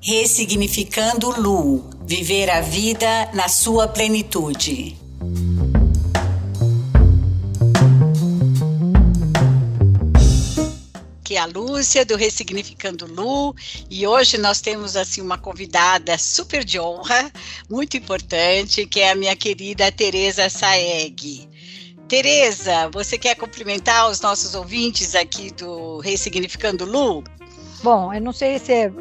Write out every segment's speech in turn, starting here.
Ressignificando Lu, viver a vida na sua plenitude. Aqui é a Lúcia do Ressignificando Lu e hoje nós temos assim uma convidada super de honra, muito importante, que é a minha querida Teresa Saeg. Tereza, você quer cumprimentar os nossos ouvintes aqui do Ressignificando Lu? Bom, eu não sei se é,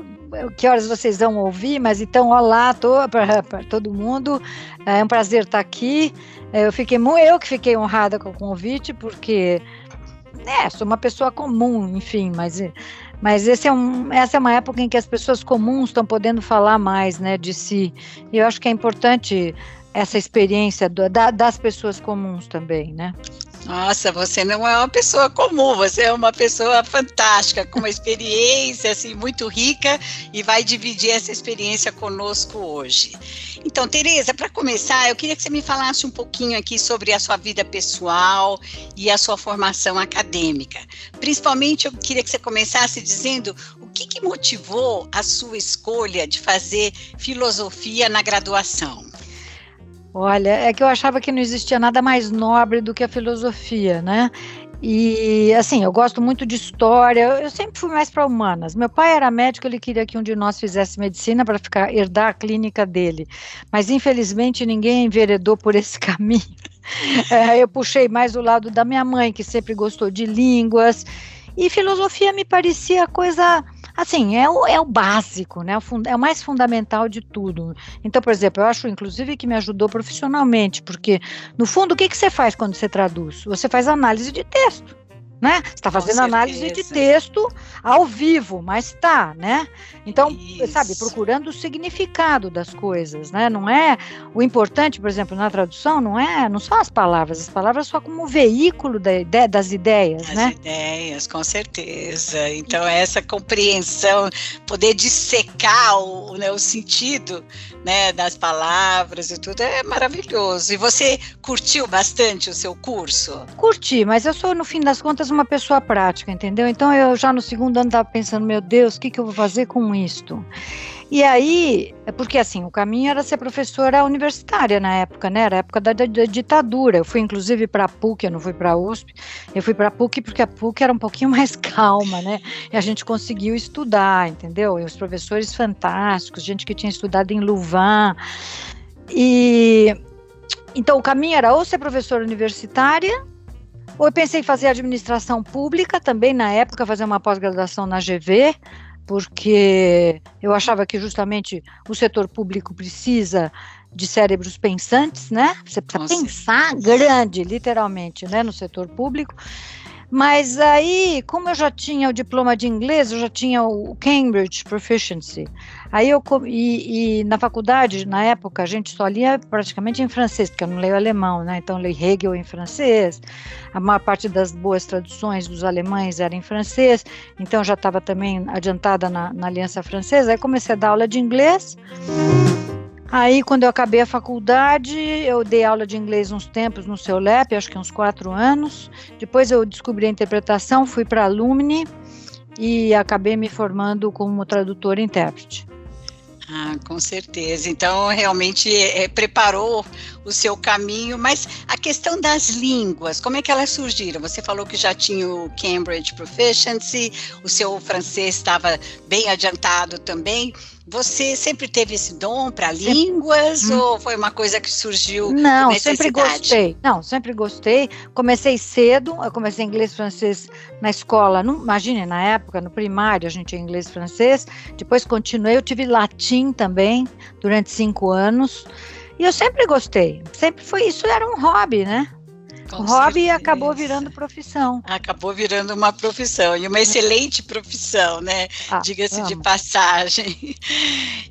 que horas vocês vão ouvir, mas então, olá para todo mundo. É um prazer estar aqui. Eu fiquei eu que fiquei honrada com o convite, porque é, sou uma pessoa comum, enfim, mas mas esse é um, essa é uma época em que as pessoas comuns estão podendo falar mais, né, de si. E eu acho que é importante essa experiência do, da, das pessoas comuns também, né? Nossa, você não é uma pessoa comum, você é uma pessoa fantástica, com uma experiência assim muito rica e vai dividir essa experiência conosco hoje. Então, Tereza, para começar, eu queria que você me falasse um pouquinho aqui sobre a sua vida pessoal e a sua formação acadêmica. Principalmente, eu queria que você começasse dizendo o que, que motivou a sua escolha de fazer filosofia na graduação. Olha, é que eu achava que não existia nada mais nobre do que a filosofia, né? E assim, eu gosto muito de história. Eu sempre fui mais para humanas. Meu pai era médico, ele queria que um de nós fizesse medicina para ficar herdar a clínica dele. Mas infelizmente ninguém enveredou por esse caminho. É, eu puxei mais o lado da minha mãe, que sempre gostou de línguas. E filosofia me parecia coisa assim, é o, é o básico, né? É o mais fundamental de tudo. Então, por exemplo, eu acho, inclusive, que me ajudou profissionalmente, porque, no fundo, o que, que você faz quando você traduz? Você faz análise de texto né? Você está fazendo análise de texto ao vivo, mas tá, né? Então, Isso. sabe, procurando o significado das coisas, né? Não é o importante, por exemplo, na tradução, não é, não são as palavras, as palavras só como veículo da ideia, das ideias, as né? ideias, com certeza. Então, essa compreensão, poder dissecar o, né, o sentido, né, das palavras e tudo é maravilhoso. E você curtiu bastante o seu curso? Curti, mas eu sou no fim das contas uma pessoa prática, entendeu? Então eu já no segundo ano estava pensando, meu Deus, o que, que eu vou fazer com isto? E aí, é porque assim, o caminho era ser professora universitária na época, né? Era a época da, da, da ditadura. Eu fui inclusive para a PUC, eu não fui para a USP. Eu fui para a PUC porque a PUC era um pouquinho mais calma, né? E a gente conseguiu estudar, entendeu? E os professores fantásticos, gente que tinha estudado em Louvain. E então o caminho era ou ser professora universitária eu pensei em fazer administração pública também na época, fazer uma pós-graduação na GV, porque eu achava que justamente o setor público precisa de cérebros pensantes, né? Você precisa Nossa. pensar grande, literalmente, né, no setor público. Mas aí, como eu já tinha o diploma de inglês, eu já tinha o Cambridge Proficiency. Aí eu e, e, na faculdade, na época, a gente só lia praticamente em francês, porque eu não leio alemão, né? Então eu leio Hegel em francês. A maior parte das boas traduções dos alemães era em francês. Então já estava também adiantada na, na Aliança Francesa. Aí comecei a dar aula de inglês. Aí, quando eu acabei a faculdade, eu dei aula de inglês uns tempos no seu LEP, acho que uns quatro anos. Depois eu descobri a interpretação, fui para a Alumni e acabei me formando como tradutora e intérprete. Ah, com certeza. Então, realmente é, preparou o seu caminho, mas a questão das línguas, como é que elas surgiram? Você falou que já tinha o Cambridge Proficiency, o seu francês estava bem adiantado também. Você sempre teve esse dom para línguas hum. ou foi uma coisa que surgiu? Não, sempre gostei. Não, sempre gostei. Comecei cedo, eu comecei inglês francês na escola. Não, imagine, na época, no primário, a gente tinha inglês e francês. Depois continuei, eu tive latim também durante cinco anos. E eu sempre gostei. Sempre foi isso, era um hobby, né? Com hobby certeza. acabou virando profissão. Acabou virando uma profissão, e uma excelente profissão, né? Ah, Diga-se de passagem.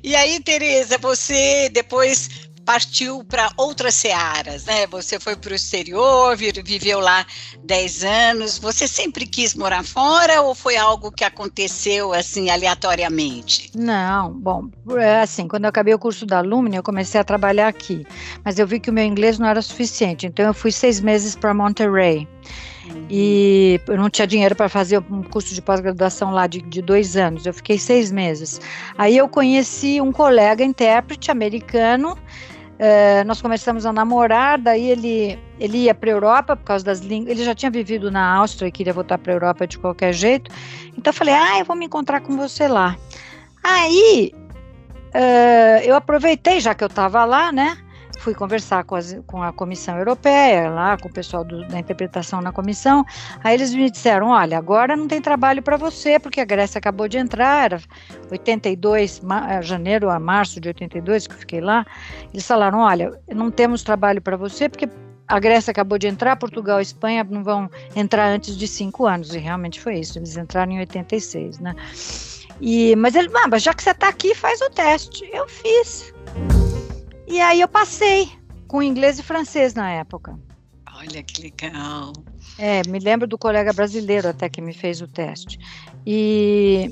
E aí, Tereza, você depois partiu para outras searas, né? Você foi para o exterior, viveu lá 10 anos. Você sempre quis morar fora ou foi algo que aconteceu assim aleatoriamente? Não, bom, é assim, quando eu acabei o curso da Lumine, eu comecei a trabalhar aqui, mas eu vi que o meu inglês não era suficiente, então eu fui seis meses para Monterey. E eu não tinha dinheiro para fazer um curso de pós-graduação lá de, de dois anos. Eu fiquei seis meses. Aí eu conheci um colega intérprete americano. Uh, nós começamos a namorar, daí ele, ele ia para a Europa por causa das línguas. Ele já tinha vivido na Áustria e queria voltar para a Europa de qualquer jeito. Então eu falei: Ah, eu vou me encontrar com você lá. Aí uh, eu aproveitei, já que eu estava lá, né? Fui conversar com, as, com, a Comissão Europeia, lá com o pessoal do, da interpretação na comissão. Aí eles me disseram: olha, agora não tem trabalho para você, porque a Grécia acabou de entrar, era 82, ma, janeiro a março de 82 que eu fiquei lá. Eles falaram: olha, não temos trabalho para você, porque a Grécia acabou de entrar, Portugal e Espanha não vão entrar antes de cinco anos, e realmente foi isso, eles entraram em 86, né? E, mas ele, ah, mas já que você está aqui, faz o teste. Eu fiz. E aí eu passei com inglês e francês na época. Olha que legal. É, me lembro do colega brasileiro até que me fez o teste. E,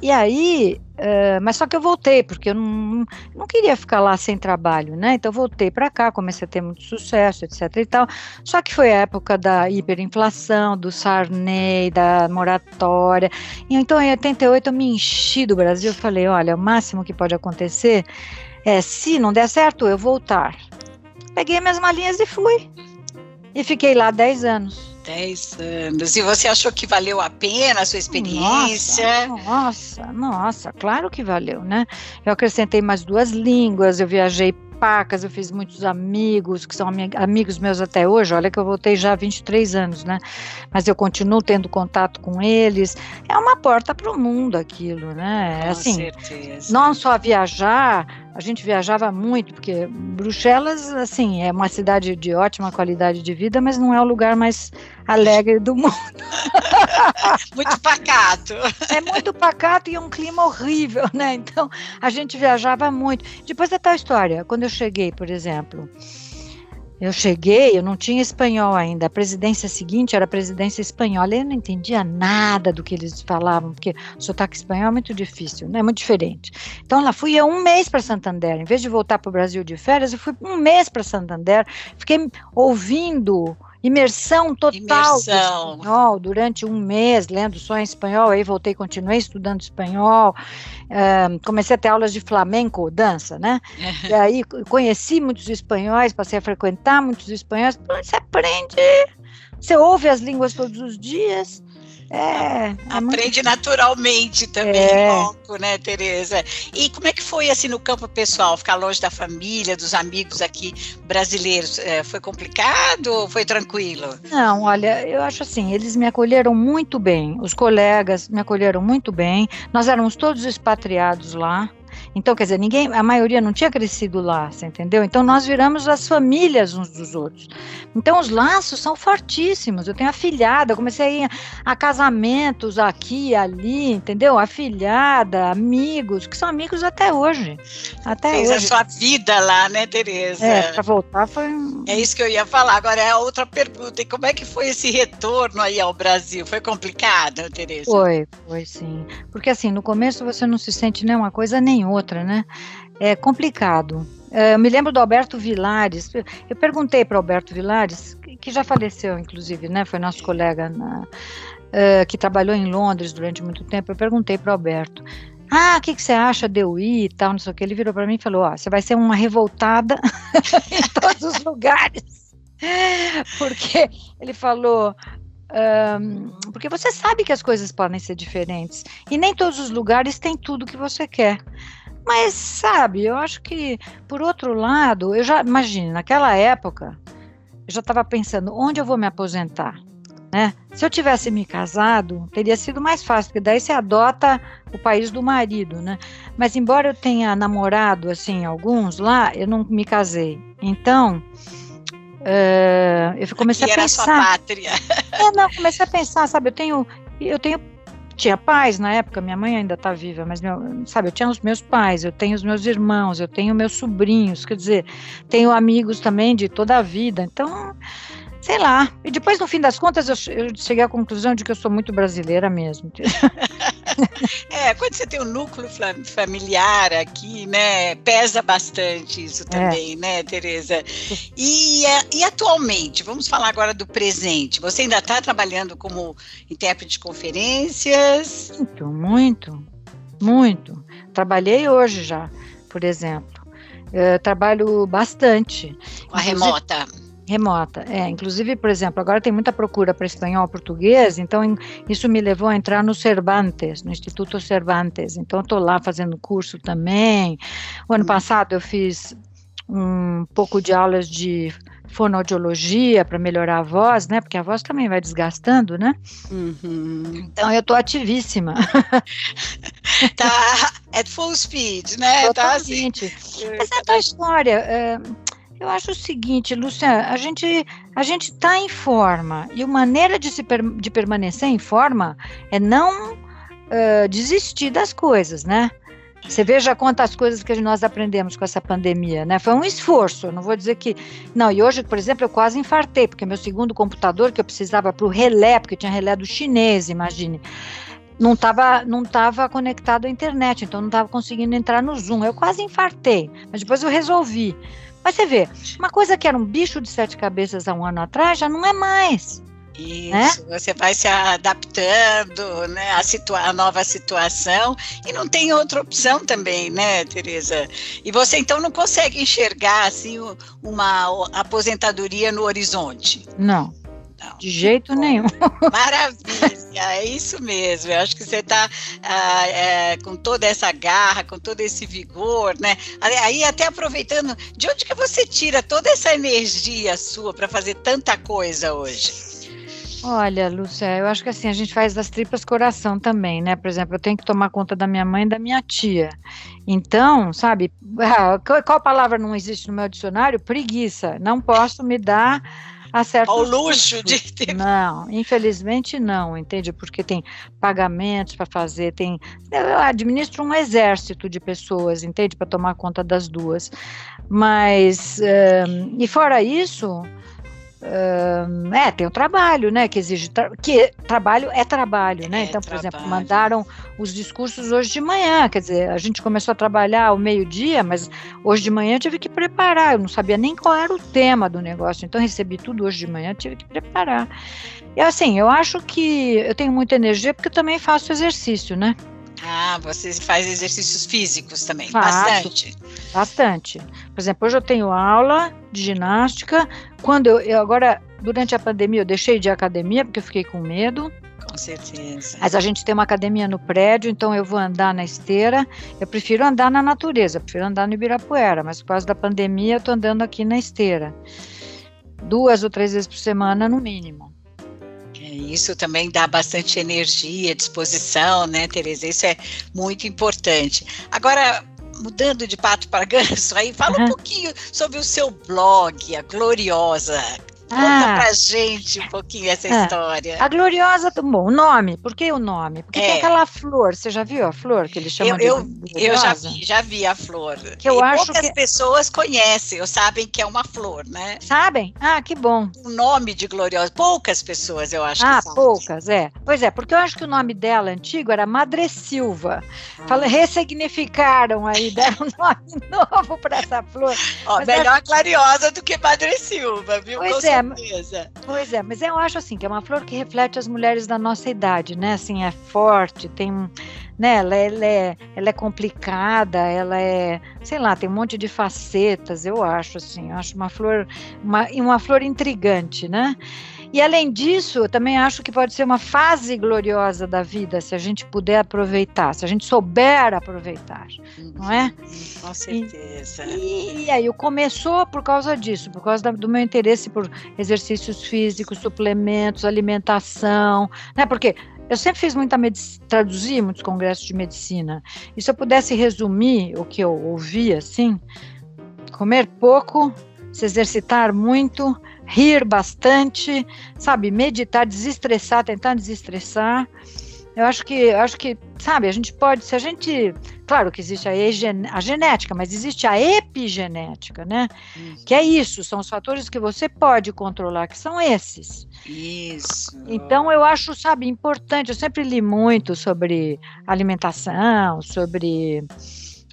e aí, uh, mas só que eu voltei, porque eu não, não queria ficar lá sem trabalho, né? Então voltei para cá, comecei a ter muito sucesso, etc e tal. Só que foi a época da hiperinflação, do Sarney, da moratória. E então em 88 eu me enchi do Brasil, falei, olha, o máximo que pode acontecer é, se não der certo, eu voltar. Peguei minhas malinhas e fui. E fiquei lá 10 anos. 10 anos. E você achou que valeu a pena a sua experiência? Nossa, nossa, nossa, claro que valeu, né? Eu acrescentei mais duas línguas, eu viajei pacas, eu fiz muitos amigos, que são amigos meus até hoje. Olha que eu voltei já há 23 anos, né? Mas eu continuo tendo contato com eles. É uma porta para o mundo aquilo, né? Com assim, certeza. Não só viajar, a gente viajava muito, porque Bruxelas, assim, é uma cidade de ótima qualidade de vida, mas não é o lugar mais alegre do mundo. muito pacato. É muito pacato e é um clima horrível, né? Então, a gente viajava muito. Depois da tal história, quando eu cheguei, por exemplo, eu cheguei, eu não tinha espanhol ainda. A presidência seguinte era a presidência espanhola. Eu não entendia nada do que eles falavam, porque o sotaque espanhol é muito difícil, né? É muito diferente. Então lá fui eu um mês para Santander. Em vez de voltar para o Brasil de férias, eu fui um mês para Santander. Fiquei ouvindo imersão total imersão. espanhol durante um mês, lendo só em espanhol, aí voltei, continuei estudando espanhol, uh, comecei a ter aulas de flamenco, dança, né? e aí conheci muitos espanhóis, passei a frequentar muitos espanhóis, você aprende, você ouve as línguas todos os dias, é, é Aprende muito... naturalmente também, é. pouco, né, Tereza? E como é que foi assim no campo pessoal, ficar longe da família, dos amigos aqui brasileiros? É, foi complicado ou foi tranquilo? Não, olha, eu acho assim, eles me acolheram muito bem, os colegas me acolheram muito bem. Nós éramos todos expatriados lá. Então, quer dizer, ninguém, a maioria não tinha crescido lá, você entendeu? Então nós viramos as famílias uns dos outros. Então os laços são fortíssimos. Eu tenho afilhada, comecei a ir a casamentos aqui ali, entendeu? Afilhada, amigos, que são amigos até hoje. Até Fez hoje. a sua vida lá, né, Tereza? É, para voltar foi. É isso que eu ia falar. Agora é a outra pergunta. E como é que foi esse retorno aí ao Brasil? Foi complicado, Tereza? Foi, foi sim. Porque assim, no começo você não se sente nem uma coisa nem outra outra, né? É complicado. É, eu me lembro do Alberto Vilares. Eu perguntei para Alberto Vilares, que já faleceu, inclusive, né? Foi nosso colega na, uh, que trabalhou em Londres durante muito tempo. Eu perguntei para Alberto. Ah, o que, que, você acha de eu ir e tal, não sei o que. Ele virou para mim e falou: Ó, você vai ser uma revoltada em todos os lugares. Porque ele falou: porque você sabe que as coisas podem ser diferentes e nem todos os lugares têm tudo que você quer. Mas, sabe, eu acho que, por outro lado, eu já, imagine, naquela época, eu já estava pensando, onde eu vou me aposentar? Né? Se eu tivesse me casado, teria sido mais fácil, porque daí você adota o país do marido, né? Mas embora eu tenha namorado, assim, alguns lá, eu não me casei. Então, uh, eu comecei Aqui a pensar... Era sua pátria. É, não, comecei a pensar, sabe, eu tenho, eu tenho tinha pais na época, minha mãe ainda está viva, mas meu, sabe, eu tinha os meus pais, eu tenho os meus irmãos, eu tenho meus sobrinhos, quer dizer, tenho amigos também de toda a vida, então, sei lá. E depois, no fim das contas, eu, eu cheguei à conclusão de que eu sou muito brasileira mesmo. é, quando você tem um núcleo familiar aqui, né, pesa bastante isso também, é. né, Tereza? E, e atualmente, vamos falar agora do presente. Você ainda está trabalhando como intérprete de conferências? Muito, muito, muito. Trabalhei hoje já, por exemplo. Eu trabalho bastante. Com a remota remota. É, inclusive, por exemplo, agora tem muita procura para espanhol português, então isso me levou a entrar no Cervantes, no Instituto Cervantes. Então, estou lá fazendo curso também. O ano passado eu fiz um pouco de aulas de fonoaudiologia para melhorar a voz, né? Porque a voz também vai desgastando, né? Uhum. Então eu tô ativíssima. tá at full speed, né? Totalmente. Tá assim. Essa é a história. É, eu acho o seguinte, Luciana, a gente a gente está em forma e a maneira de se per, de permanecer em forma é não uh, desistir das coisas, né? Você veja quantas coisas que nós aprendemos com essa pandemia, né? Foi um esforço, não vou dizer que. Não, e hoje, por exemplo, eu quase infartei, porque meu segundo computador que eu precisava para o relé, porque tinha relé do chinês, imagine não estava não tava conectado à internet, então não estava conseguindo entrar no Zoom. Eu quase infartei, mas depois eu resolvi. Mas você vê, uma coisa que era um bicho de sete cabeças há um ano atrás já não é mais. Isso, né? você vai se adaptando né, à, situa à nova situação e não tem outra opção também, né, Tereza? E você então não consegue enxergar assim uma aposentadoria no horizonte? Não. Não. De jeito Bom, nenhum. Maravilha, é isso mesmo. Eu acho que você está ah, é, com toda essa garra, com todo esse vigor, né? Aí até aproveitando, de onde que você tira toda essa energia sua para fazer tanta coisa hoje? Olha, Lúcia, eu acho que assim, a gente faz das tripas coração também, né? Por exemplo, eu tenho que tomar conta da minha mãe e da minha tia. Então, sabe, qual palavra não existe no meu dicionário? Preguiça. Não posso me dar a certos ao luxo de ter. Não, infelizmente não, entende? Porque tem pagamentos para fazer, tem. Eu administro um exército de pessoas, entende? Para tomar conta das duas. Mas, um, e fora isso, Uh, é, tem o trabalho, né, que exige, tra que trabalho é trabalho, né, é então, por trabalho. exemplo, mandaram os discursos hoje de manhã, quer dizer, a gente começou a trabalhar ao meio-dia, mas hoje de manhã eu tive que preparar, eu não sabia nem qual era o tema do negócio, então recebi tudo hoje de manhã, tive que preparar. E assim, eu acho que eu tenho muita energia porque eu também faço exercício, né, ah, você faz exercícios físicos também, Faço, bastante. Bastante. Por exemplo, hoje eu tenho aula de ginástica. Quando eu, eu agora, durante a pandemia, eu deixei de academia porque eu fiquei com medo. Com certeza. Mas a gente tem uma academia no prédio, então eu vou andar na esteira. Eu prefiro andar na natureza, prefiro andar no Ibirapuera, mas por causa da pandemia eu estou andando aqui na esteira. Duas ou três vezes por semana, no mínimo. Isso também dá bastante energia, disposição, né, Tereza? Isso é muito importante. Agora, mudando de pato para ganso, aí fala uhum. um pouquinho sobre o seu blog, a Gloriosa. Conta ah, pra gente um pouquinho essa ah, história. A Gloriosa, bom, o nome, por que o nome? Porque é. tem aquela flor, você já viu a flor que eles chamam eu, de Eu, eu já vi, já vi a flor. Que eu e acho poucas que... pessoas conhecem, ou sabem que é uma flor, né? Sabem? Ah, que bom. O nome de Gloriosa, poucas pessoas eu acho ah, que Ah, poucas, é. Pois é, porque eu acho que o nome dela antigo era Madre Silva. Ah. Fala, ressignificaram aí, deram um nome novo para essa flor. Ó, melhor é... Gloriosa do que Madre Silva, viu? Pois é, Pois é, mas eu acho assim que é uma flor que reflete as mulheres da nossa idade, né? Assim, é forte, tem, né? Ela, ela, é, ela é complicada, ela é, sei lá, tem um monte de facetas. Eu acho assim, eu acho uma flor, uma, uma flor intrigante, né? E além disso, eu também acho que pode ser uma fase gloriosa da vida, se a gente puder aproveitar, se a gente souber aproveitar, não é? Uhum, com certeza. E, e aí, começou por causa disso, por causa da, do meu interesse por exercícios físicos, suplementos, alimentação, né? Porque eu sempre fiz muita medicina, traduzi muitos congressos de medicina. E se eu pudesse resumir o que eu ouvi assim, comer pouco, se exercitar muito, rir bastante, sabe, meditar, desestressar, tentar desestressar Eu acho que, eu acho que, sabe, a gente pode, se a gente, claro que existe a, a genética, mas existe a epigenética, né? Isso. Que é isso, são os fatores que você pode controlar, que são esses. Isso. Então eu acho, sabe, importante. Eu sempre li muito sobre alimentação, sobre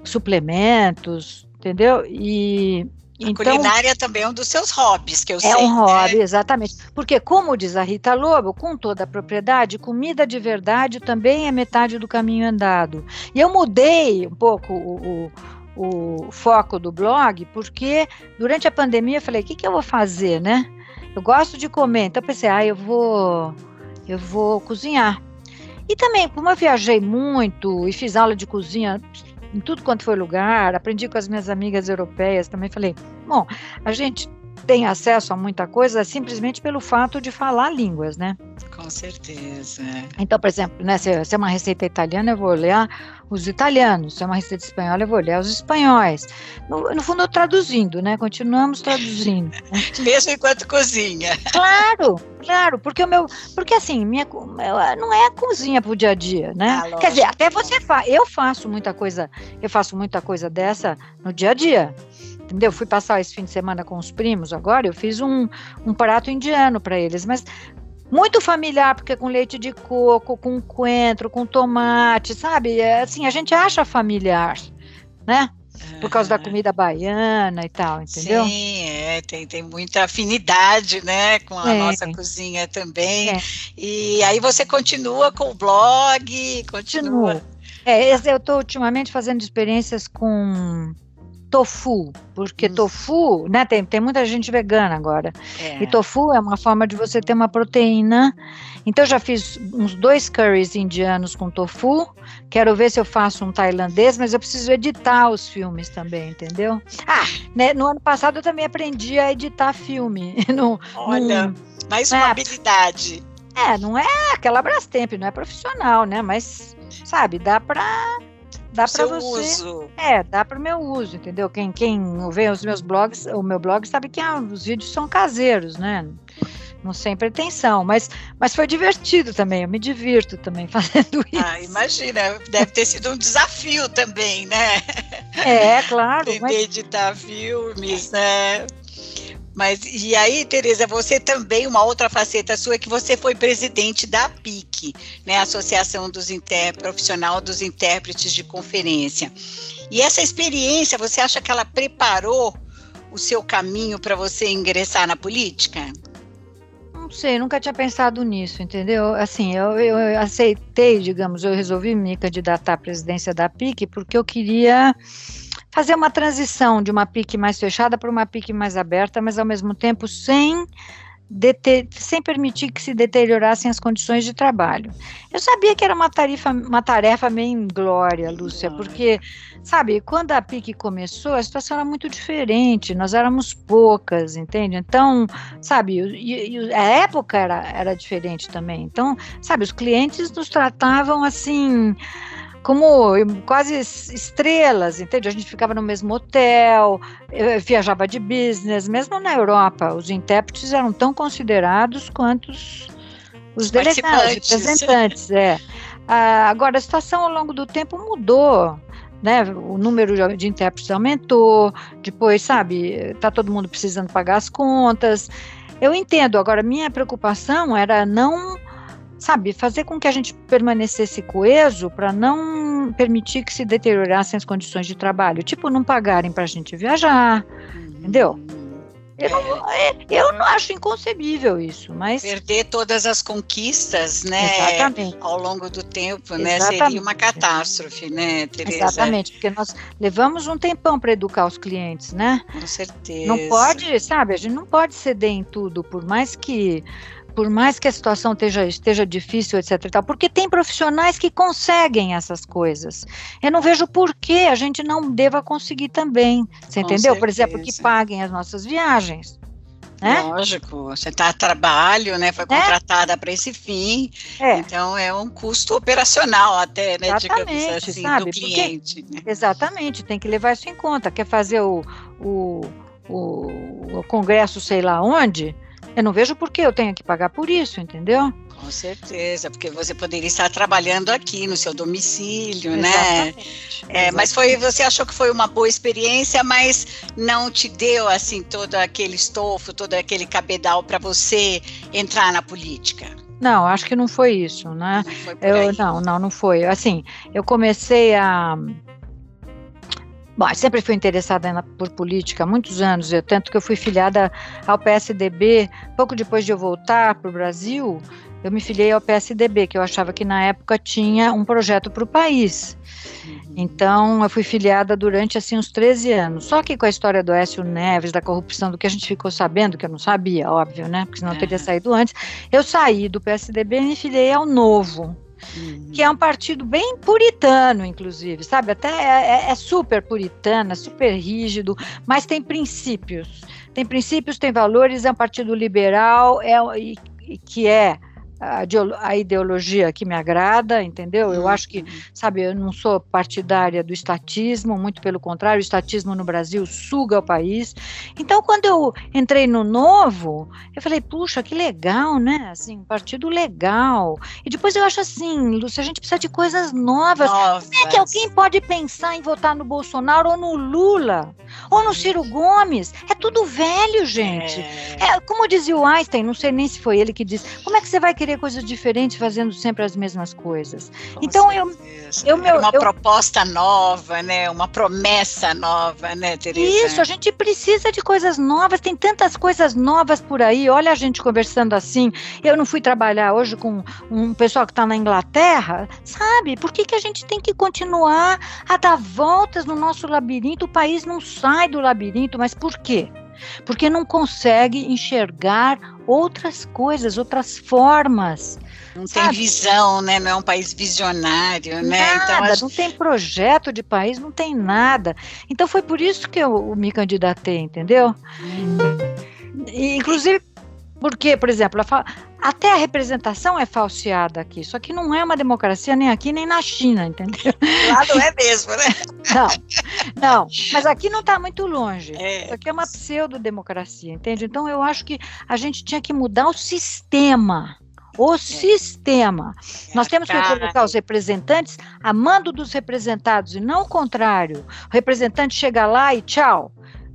suplementos, entendeu? E a então, culinária também é um dos seus hobbies, que eu é sei. É um hobby, né? exatamente. Porque, como diz a Rita Lobo, com toda a propriedade, comida de verdade também é metade do caminho andado. E eu mudei um pouco o, o, o foco do blog, porque durante a pandemia eu falei, o que, que eu vou fazer, né? Eu gosto de comer, então eu pensei, ah, eu vou, eu vou cozinhar. E também, como eu viajei muito e fiz aula de cozinha em tudo quanto foi lugar, aprendi com as minhas amigas europeias também. Falei, bom, a gente tem acesso a muita coisa simplesmente pelo fato de falar línguas, né? Com certeza. Então, por exemplo, né, se, se é uma receita italiana, eu vou olhar os italianos. Se é uma receita espanhola, eu vou olhar os espanhóis. No, no fundo, traduzindo, né? Continuamos traduzindo. Mesmo enquanto cozinha. Claro, claro, porque o meu, porque assim, minha, não é a cozinha pro dia a dia, né? Ah, Quer dizer, até você faz. Eu faço muita coisa, eu faço muita coisa dessa no dia a dia entendeu? Fui passar esse fim de semana com os primos agora, eu fiz um, um prato indiano para eles, mas muito familiar, porque com leite de coco, com coentro, com tomate, sabe? É, assim, a gente acha familiar, né? Por causa da comida baiana e tal, entendeu? Sim, é, tem, tem muita afinidade, né, com a é. nossa cozinha também. É. E aí você continua com o blog, continua. Continua. É, eu estou ultimamente fazendo experiências com tofu, porque hum. tofu, né, tem, tem muita gente vegana agora. É. E tofu é uma forma de você ter uma proteína. Então já fiz uns dois curries indianos com tofu. Quero ver se eu faço um tailandês, mas eu preciso editar os filmes também, entendeu? Ah, né, no ano passado eu também aprendi a editar filme. No, Olha, no, mais uma é, habilidade. É, não é aquela Brastemp, não é profissional, né? Mas, sabe, dá para dá para você. Uso. É, dá para o meu uso, entendeu? Quem, quem vê os meus blogs, o meu blog sabe que ah, os vídeos são caseiros, né? Não sem pretensão, mas, mas foi divertido também, eu me divirto também fazendo isso. Ah, imagina, deve ter sido um desafio também, né? É, claro. Entender mas... editar filmes, né? Mas e aí, Tereza, você também, uma outra faceta sua é que você foi presidente da PIC, né, Associação dos Inter, Profissional dos Intérpretes de Conferência. E essa experiência, você acha que ela preparou o seu caminho para você ingressar na política? Não sei, nunca tinha pensado nisso, entendeu? Assim, eu, eu aceitei, digamos, eu resolvi me candidatar à presidência da PIC porque eu queria fazer uma transição de uma pique mais fechada para uma pique mais aberta, mas ao mesmo tempo sem sem permitir que se deteriorassem as condições de trabalho. Eu sabia que era uma tarefa, uma tarefa meio inglória, Lúcia, porque, sabe, quando a PIC começou, a situação era muito diferente, nós éramos poucas, entende? Então, sabe, e, e a época era, era diferente também. Então, sabe, os clientes nos tratavam assim como quase estrelas, entende? A gente ficava no mesmo hotel, viajava de business, mesmo na Europa, os intérpretes eram tão considerados quanto os, os delegados, representantes, é. Ah, agora, a situação ao longo do tempo mudou, né? O número de intérpretes aumentou, depois, sabe, está todo mundo precisando pagar as contas. Eu entendo, agora, minha preocupação era não sabe, fazer com que a gente permanecesse coeso para não permitir que se deteriorassem as condições de trabalho, tipo não pagarem para a gente viajar, entendeu? Eu não, eu não acho inconcebível isso, mas perder todas as conquistas, né, Exatamente. ao longo do tempo, né, seria uma catástrofe, né, Tereza? Exatamente, porque nós levamos um tempão para educar os clientes, né? Com certeza. Não pode, sabe, a gente não pode ceder em tudo, por mais que por mais que a situação esteja, esteja difícil, etc. Tal, porque tem profissionais que conseguem essas coisas. Eu não vejo por que a gente não deva conseguir também. Você Com entendeu? Certeza. Por exemplo, que paguem as nossas viagens. Né? Lógico, você está a trabalho, né? Foi é. contratada é. para esse fim, é. então é um custo operacional até, né? Exatamente, assim, sabe? do cliente. Porque, né? Exatamente, tem que levar isso em conta. Quer fazer o, o, o, o congresso, sei lá onde? Eu não vejo por que eu tenho que pagar por isso, entendeu? Com certeza, porque você poderia estar trabalhando aqui no seu domicílio, né? Exatamente. É, mas foi, você achou que foi uma boa experiência, mas não te deu assim todo aquele estofo, todo aquele cabedal para você entrar na política? Não, acho que não foi isso, né? Não, foi eu, não, não, não foi. Assim, eu comecei a Bom, eu sempre fui interessada na, por política há muitos anos, eu, tanto que eu fui filiada ao PSDB. Pouco depois de eu voltar para o Brasil, eu me filiei ao PSDB, que eu achava que na época tinha um projeto para o país. Uhum. Então, eu fui filiada durante assim uns 13 anos. Só que com a história do Écio Neves, da corrupção, do que a gente ficou sabendo, que eu não sabia, óbvio, né? Porque senão eu teria saído antes. Eu saí do PSDB e me filiei ao Novo. Uhum. que é um partido bem puritano, inclusive, sabe? Até é, é, é super puritano, é super rígido, mas tem princípios. Tem princípios, tem valores, é um partido liberal, é, e, e que é a, ideologia que me agrada, entendeu? Eu acho que, uhum. sabe, eu não sou partidária do estatismo, muito pelo contrário, o estatismo no Brasil suga o país. Então, quando eu entrei no Novo, eu falei, puxa, que legal, né? Assim, um partido legal. E depois eu acho assim, Lúcia, a gente precisa de coisas novas. Nossa. Como é que alguém pode pensar em votar no Bolsonaro ou no Lula? Ou no Ciro Gomes? É tudo velho, gente. É. É, como dizia o Einstein, não sei nem se foi ele que disse, como é que você vai querer querer coisas diferentes fazendo sempre as mesmas coisas. Com então eu, eu meu, uma eu, proposta nova, né? Uma promessa nova, né, Teresa? Isso, a gente precisa de coisas novas. Tem tantas coisas novas por aí. Olha a gente conversando assim. Eu não fui trabalhar hoje com um pessoal que está na Inglaterra, sabe? Por que que a gente tem que continuar a dar voltas no nosso labirinto? O país não sai do labirinto, mas por quê? Porque não consegue enxergar outras coisas, outras formas. Não sabe? tem visão, né? Não é um país visionário, né? Então, nada, então, não tem projeto de país, não tem nada. Então foi por isso que eu me candidatei, entendeu? Hum. Inclusive porque, por exemplo, até a representação é falseada aqui. Só que não é uma democracia nem aqui nem na China, entendeu? Lá não é mesmo, né? Não, não. Mas aqui não está muito longe. É. Isso aqui é uma pseudo-democracia, entende? Então eu acho que a gente tinha que mudar o sistema. O é. sistema. É Nós temos que colocar os representantes a mando dos representados e não o contrário. O representante chega lá e tchau.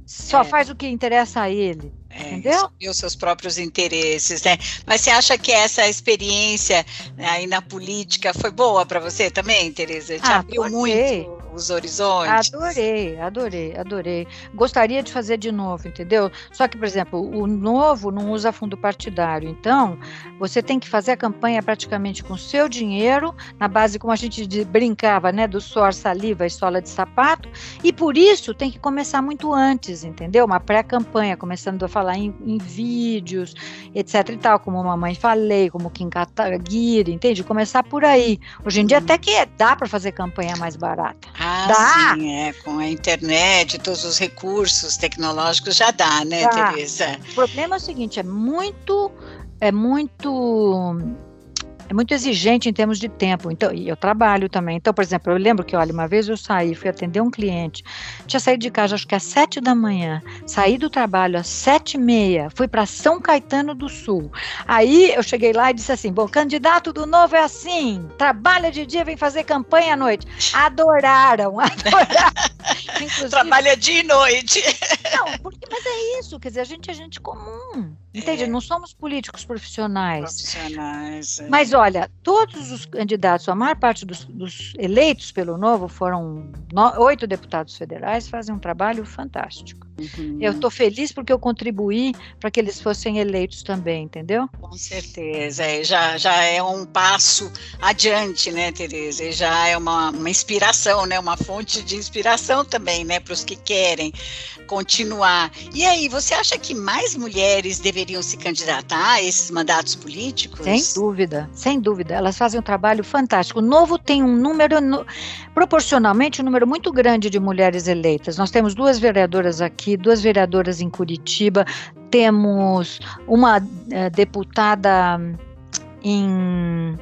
Só é. faz o que interessa a ele. É, Entendeu? E os seus próprios interesses, né? Mas você acha que essa experiência né, aí na política foi boa para você também, Tereza? Te ah, abriu muito os horizontes? Adorei, adorei, adorei. Gostaria de fazer de novo, entendeu? Só que, por exemplo, o novo não usa fundo partidário. Então, você tem que fazer a campanha praticamente com seu dinheiro, na base, como a gente brincava, né? Do suor, saliva e sola de sapato. E por isso tem que começar muito antes, entendeu? Uma pré-campanha, começando a falar em, em, vídeos, etc e tal, como mamãe falei, como Kim Kataguiri, entende? Começar por aí. Hoje em dia até que dá para fazer campanha mais barata. Ah, dá. sim, é, com a internet, todos os recursos tecnológicos já dá, né, dá. Teresa? O problema é o seguinte, é muito é muito é muito exigente em termos de tempo. Então, e eu trabalho também. Então, por exemplo, eu lembro que, olha, uma vez eu saí, fui atender um cliente, tinha saído de casa acho que às sete da manhã, saí do trabalho às sete e meia, fui para São Caetano do Sul. Aí eu cheguei lá e disse assim: bom, candidato do novo é assim, trabalha de dia, vem fazer campanha à noite. Adoraram, adoraram. trabalha dia e noite. Não, porque, mas é isso, quer dizer, a gente é gente comum. Entende? É. Não somos políticos profissionais. Profissionais. É. Mas olha, todos os candidatos, a maior parte dos, dos eleitos pelo Novo foram no, oito deputados federais, fazem um trabalho fantástico. Uhum. Eu estou feliz porque eu contribuí para que eles fossem eleitos também, entendeu? Com certeza, é, já, já é um passo adiante, né, Tereza? E já é uma, uma inspiração, né, uma fonte de inspiração também, né, para os que querem continuar. E aí, você acha que mais mulheres deveriam se candidatar a esses mandatos políticos? Sem dúvida, sem dúvida. Elas fazem um trabalho fantástico. O Novo tem um número, proporcionalmente, um número muito grande de mulheres eleitas. Nós temos duas vereadoras aqui, duas vereadoras em Curitiba, temos uma uh, deputada em,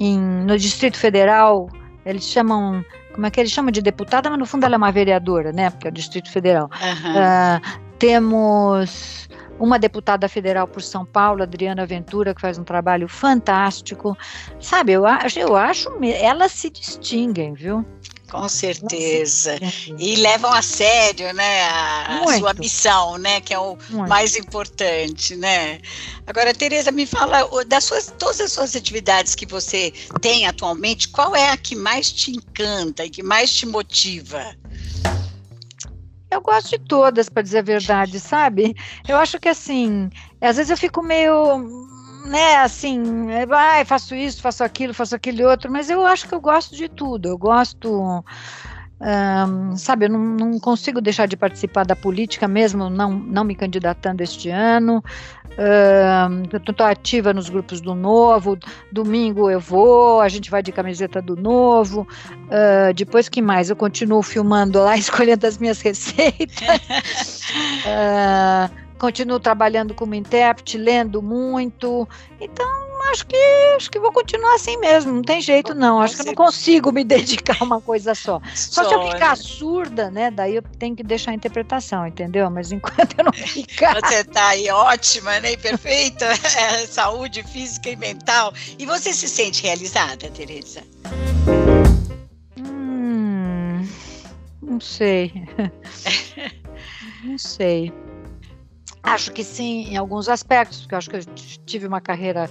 em, no Distrito Federal, eles chamam como é que ele chama de deputada, mas no fundo ela é uma vereadora, né? Porque é o Distrito Federal. Uhum. Uh, temos uma deputada federal por São Paulo, Adriana Ventura, que faz um trabalho fantástico. Sabe, eu acho, eu acho elas se distinguem, viu? Com certeza. E levam a sério, né, a, a sua missão, né, que é o Muito. mais importante, né? Agora, Tereza, me fala das suas todas as suas atividades que você tem atualmente, qual é a que mais te encanta e que mais te motiva? Eu gosto de todas, para dizer a verdade, sabe? Eu acho que assim, às vezes eu fico meio né, assim, vai, faço isso, faço aquilo, faço aquele outro, mas eu acho que eu gosto de tudo. Eu gosto, um, sabe, eu não, não, consigo deixar de participar da política mesmo, não, não me candidatando este ano. Um, eu estou ativa nos grupos do Novo. Domingo eu vou, a gente vai de camiseta do Novo. Uh, depois que mais? Eu continuo filmando lá, escolhendo as minhas receitas. uh, continuo trabalhando como intérprete, lendo muito. Então, acho que acho que vou continuar assim mesmo, não tem jeito não. Acho que eu não consigo me dedicar a uma coisa só. Só, só se eu ficar né? surda, né? Daí eu tenho que deixar a interpretação, entendeu? Mas enquanto eu não ficar. Você tá aí ótima, né? Perfeita, é, saúde física e mental. E você se sente realizada, Tereza? Hum, não sei. não sei. Acho que sim, em alguns aspectos, porque acho que eu tive uma carreira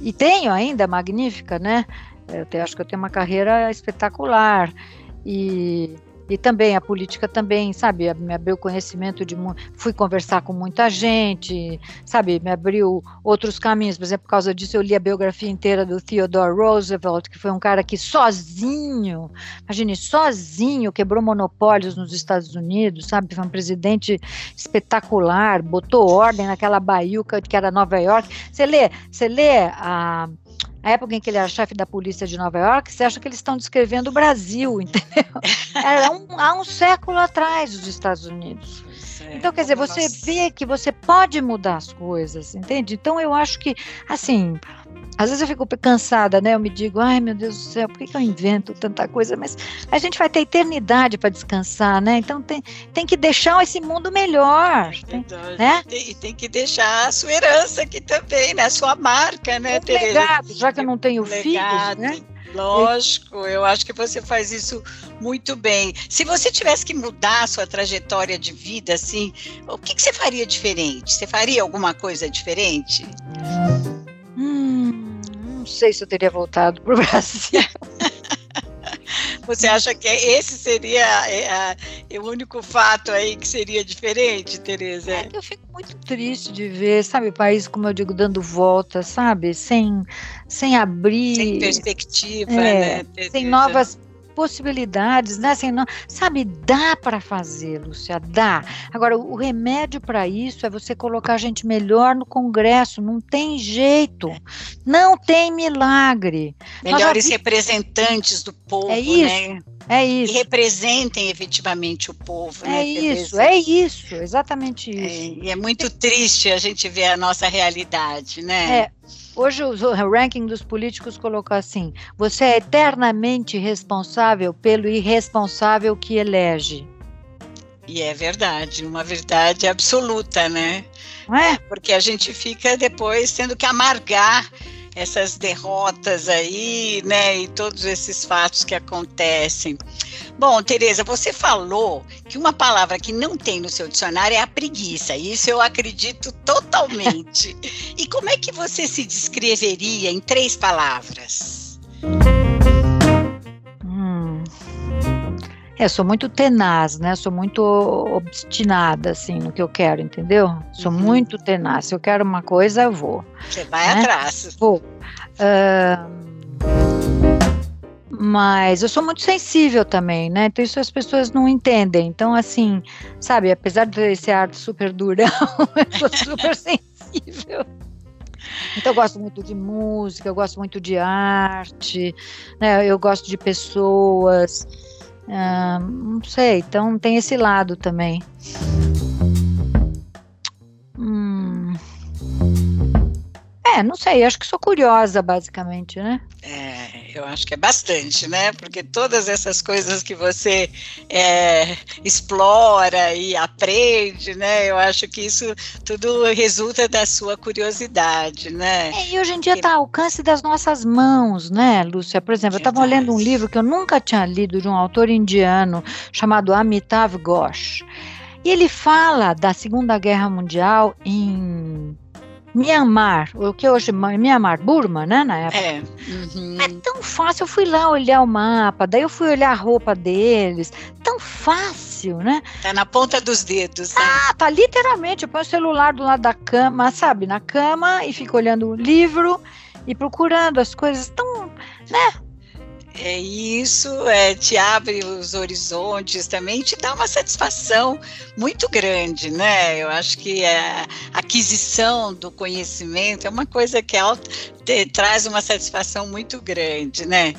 e tenho ainda magnífica, né? Eu te, acho que eu tenho uma carreira espetacular e e também a política também, sabe, me abriu conhecimento de fui conversar com muita gente, sabe, me abriu outros caminhos, por exemplo, por causa disso eu li a biografia inteira do Theodore Roosevelt, que foi um cara que sozinho, imagine, sozinho quebrou monopólios nos Estados Unidos, sabe, foi um presidente espetacular, botou ordem naquela baiuca que era Nova York. Você lê, você lê a a época em que ele era chefe da polícia de Nova York, você acha que eles estão descrevendo o Brasil, entendeu? Era um, há um século atrás os Estados Unidos. Então, quer dizer, você vê que você pode mudar as coisas, entende? Então, eu acho que, assim, às vezes eu fico cansada, né? Eu me digo, ai meu Deus do céu, por que, que eu invento tanta coisa? Mas a gente vai ter eternidade para descansar, né? Então tem, tem que deixar esse mundo melhor. Tem, né? E tem que deixar a sua herança aqui também, né? A sua marca, né, um? Legado, já que eu não tenho um filhos, né? Lógico, eu acho que você faz isso muito bem. Se você tivesse que mudar a sua trajetória de vida, assim, o que, que você faria diferente? Você faria alguma coisa diferente? Hum, não sei se eu teria voltado para o Brasil. Você acha que esse seria é, é, o único fato aí que seria diferente, Tereza? É, eu fico muito triste de ver, sabe, o país, como eu digo, dando volta, sabe? Sem, sem abrir. Sem perspectiva, é, né? Tereza? Sem novas possibilidades, né? Assim, não, sabe, dá para fazer, Lúcia, dá. Agora, o, remédio para isso é você colocar a gente melhor no Congresso, não tem jeito, não tem milagre. Melhores representantes do povo, é isso, né? É isso. Que representem efetivamente o povo. É né, isso, é isso, exatamente isso. É, e é muito triste a gente ver a nossa realidade, né? É. Hoje o ranking dos políticos colocou assim: você é eternamente responsável pelo irresponsável que elege. E é verdade, uma verdade absoluta, né? Não é? Porque a gente fica depois tendo que amargar essas derrotas aí, né, e todos esses fatos que acontecem. Bom, Tereza, você falou que uma palavra que não tem no seu dicionário é a preguiça. Isso eu acredito totalmente. e como é que você se descreveria em três palavras? É, sou muito tenaz, né? Sou muito obstinada, assim, no que eu quero, entendeu? Sou uhum. muito tenaz. Se eu quero uma coisa, eu vou. Você vai né? atrás. Vou. Uh, mas eu sou muito sensível também, né? Então isso as pessoas não entendem. Então, assim, sabe, apesar de ter esse ar super durão, eu sou super sensível. Então eu gosto muito de música, eu gosto muito de arte, né? Eu gosto de pessoas. Ah, não sei, então tem esse lado também. Hum. É, não sei, acho que sou curiosa, basicamente, né? É, eu acho que é bastante, né? Porque todas essas coisas que você é, explora e aprende, né? Eu acho que isso tudo resulta da sua curiosidade, né? É, e hoje em dia está ao alcance das nossas mãos, né, Lúcia? Por exemplo, eu estava lendo um livro que eu nunca tinha lido de um autor indiano chamado Amitav Ghosh. E ele fala da Segunda Guerra Mundial em Myanmar, o que hoje Myanmar, Burma, né, na época. É. Uhum. é tão fácil, eu fui lá olhar o mapa, daí eu fui olhar a roupa deles, tão fácil, né? Tá na ponta dos dedos. Né? Ah, tá literalmente, eu ponho o celular do lado da cama, sabe, na cama e fico olhando o livro e procurando as coisas tão, né? É isso, é, te abre os horizontes também, te dá uma satisfação muito grande, né? Eu acho que a aquisição do conhecimento é uma coisa que alta, te, traz uma satisfação muito grande, né?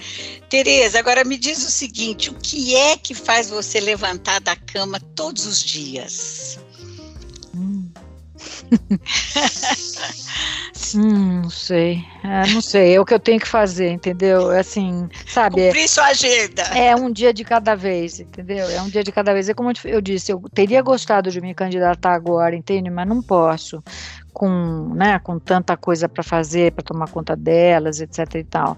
Tereza, agora me diz o seguinte: o que é que faz você levantar da cama todos os dias? Hum. Não sei. É, não sei. É o que eu tenho que fazer, entendeu? É assim, sabe? É Cumprir é, sua agenda. É um dia de cada vez, entendeu? É um dia de cada vez. É como eu disse, eu teria gostado de me candidatar agora, entende? Mas não posso. Com, né, com tanta coisa para fazer, para tomar conta delas, etc e tal.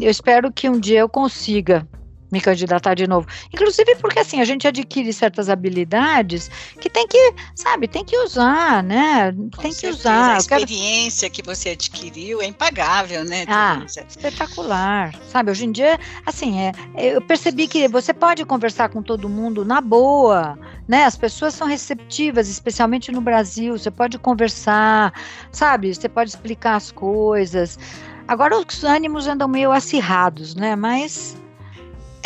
Eu espero que um dia eu consiga me candidatar de novo. Inclusive porque assim, a gente adquire certas habilidades que tem que, sabe, tem que usar, né? Com tem que usar. A experiência quero... que você adquiriu é impagável, né? Ah, espetacular. Sabe, hoje em dia, assim, é, eu percebi que você pode conversar com todo mundo na boa, né? As pessoas são receptivas, especialmente no Brasil. Você pode conversar, sabe? Você pode explicar as coisas. Agora os ânimos andam meio acirrados, né? Mas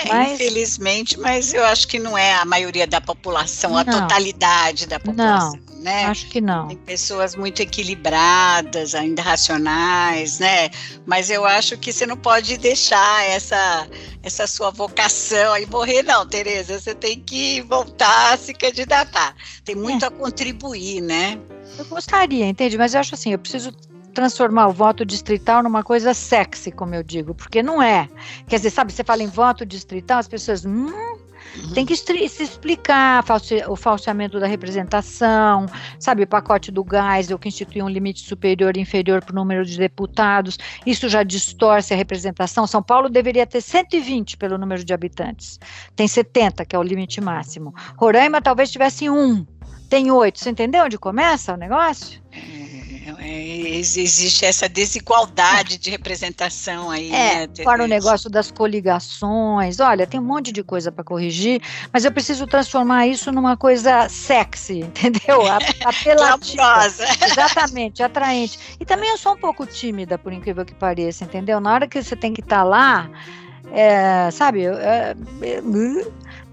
mas... Infelizmente, mas eu acho que não é a maioria da população, não. a totalidade da população. Não, né? Acho que não. Tem pessoas muito equilibradas, ainda racionais, né? Mas eu acho que você não pode deixar essa, essa sua vocação aí morrer, não, Tereza. Você tem que voltar a se candidatar. Tem muito é. a contribuir, né? Eu gostaria, entende? Mas eu acho assim, eu preciso transformar o voto distrital numa coisa sexy, como eu digo, porque não é. Quer dizer, sabe, você fala em voto distrital, as pessoas. Hum, tem que se explicar o falseamento da representação, sabe, o pacote do gás, o que institui um limite superior e inferior para o número de deputados. Isso já distorce a representação. São Paulo deveria ter 120 pelo número de habitantes. Tem 70, que é o limite máximo. Roraima talvez tivesse um. Tem oito. Você entendeu onde começa o negócio? É. É, existe essa desigualdade de representação aí. É, né, para o negócio das coligações. Olha, tem um monte de coisa para corrigir, mas eu preciso transformar isso numa coisa sexy, entendeu? Apelativa. Exatamente, atraente. E também eu sou um pouco tímida, por incrível que pareça, entendeu? Na hora que você tem que estar tá lá, é, sabe, é,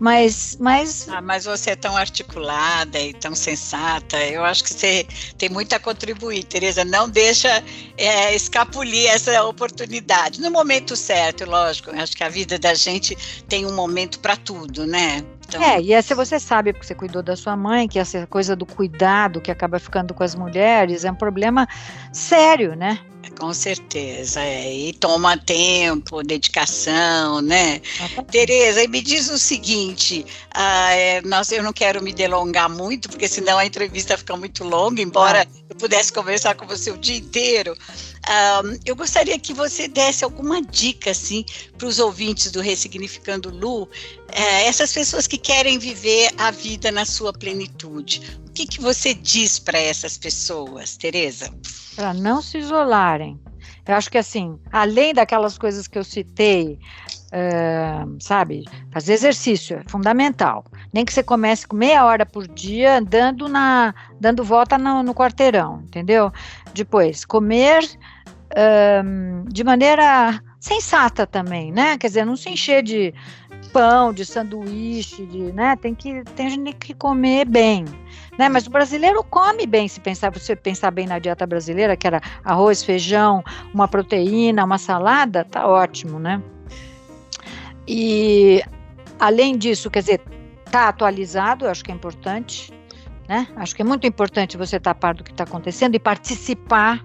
mas, mas... Ah, mas você é tão articulada e tão sensata. Eu acho que você tem muito a contribuir, Tereza. Não deixa é, escapulir essa oportunidade. No momento certo, lógico. Eu acho que a vida da gente tem um momento para tudo, né? Então... É, e essa você sabe, porque você cuidou da sua mãe, que essa coisa do cuidado que acaba ficando com as mulheres é um problema sério, né? Com certeza, é. E toma tempo, dedicação, né? Tereza, e me diz o seguinte, ah, é, nós, eu não quero me delongar muito, porque senão a entrevista fica muito longa, embora ah. eu pudesse conversar com você o dia inteiro. Ah, eu gostaria que você desse alguma dica, assim, para os ouvintes do Ressignificando Lu, é, essas pessoas que querem viver a vida na sua plenitude. O que, que você diz para essas pessoas, Tereza? para não se isolarem. Eu acho que assim, além daquelas coisas que eu citei, uh, sabe, fazer exercício é fundamental. Nem que você comece com meia hora por dia andando na, dando volta no, no quarteirão, entendeu? Depois, comer uh, de maneira sensata também, né? Quer dizer, não se encher de pão, de sanduíche, de, né? Tem que tem gente que comer bem, né? Mas o brasileiro come bem, se pensar, você pensar bem na dieta brasileira, que era arroz, feijão, uma proteína, uma salada, tá ótimo, né? E além disso, quer dizer, tá atualizado, eu acho que é importante, né? Acho que é muito importante você estar tá a par do que está acontecendo e participar.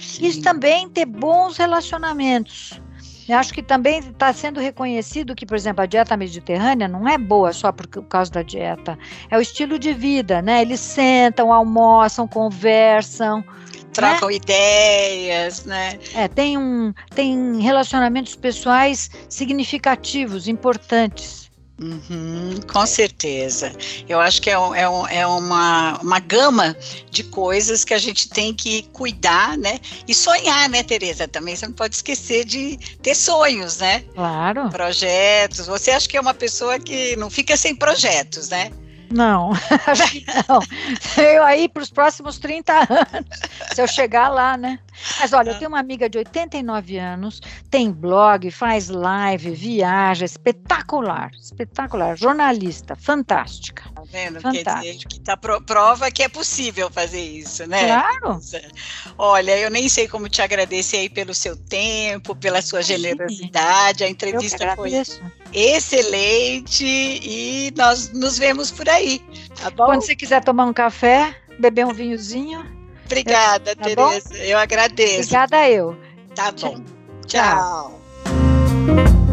Sim. E também ter bons relacionamentos Eu acho que também está sendo reconhecido que, por exemplo, a dieta mediterrânea não é boa só por causa da dieta. É o estilo de vida, né? Eles sentam, almoçam, conversam. Trocam né? ideias, né? É, tem, um, tem relacionamentos pessoais significativos, importantes. Uhum, com certeza. Eu acho que é, é, é, uma, uma gama de coisas que a gente tem que cuidar, né? E sonhar, né, Tereza? Também você não pode esquecer de ter sonhos, né? Claro. Projetos. Você acha que é uma pessoa que não fica sem projetos, né? Não, acho que não. Eu aí para os próximos 30 anos, se eu chegar lá, né? Mas olha, eu tenho uma amiga de 89 anos, tem blog, faz live, viaja, espetacular, espetacular, jornalista, fantástica. Tá vendo? Fantástica. Quer dizer, que tá pro, prova que é possível fazer isso, né? Claro. Olha, eu nem sei como te agradecer aí pelo seu tempo, pela sua generosidade, a entrevista foi excelente e nós nos vemos por aí, tá bom? Quando você quiser tomar um café, beber um vinhozinho. Obrigada, tá Tereza. Eu agradeço. Obrigada eu. Tá bom. Tchau. Tchau.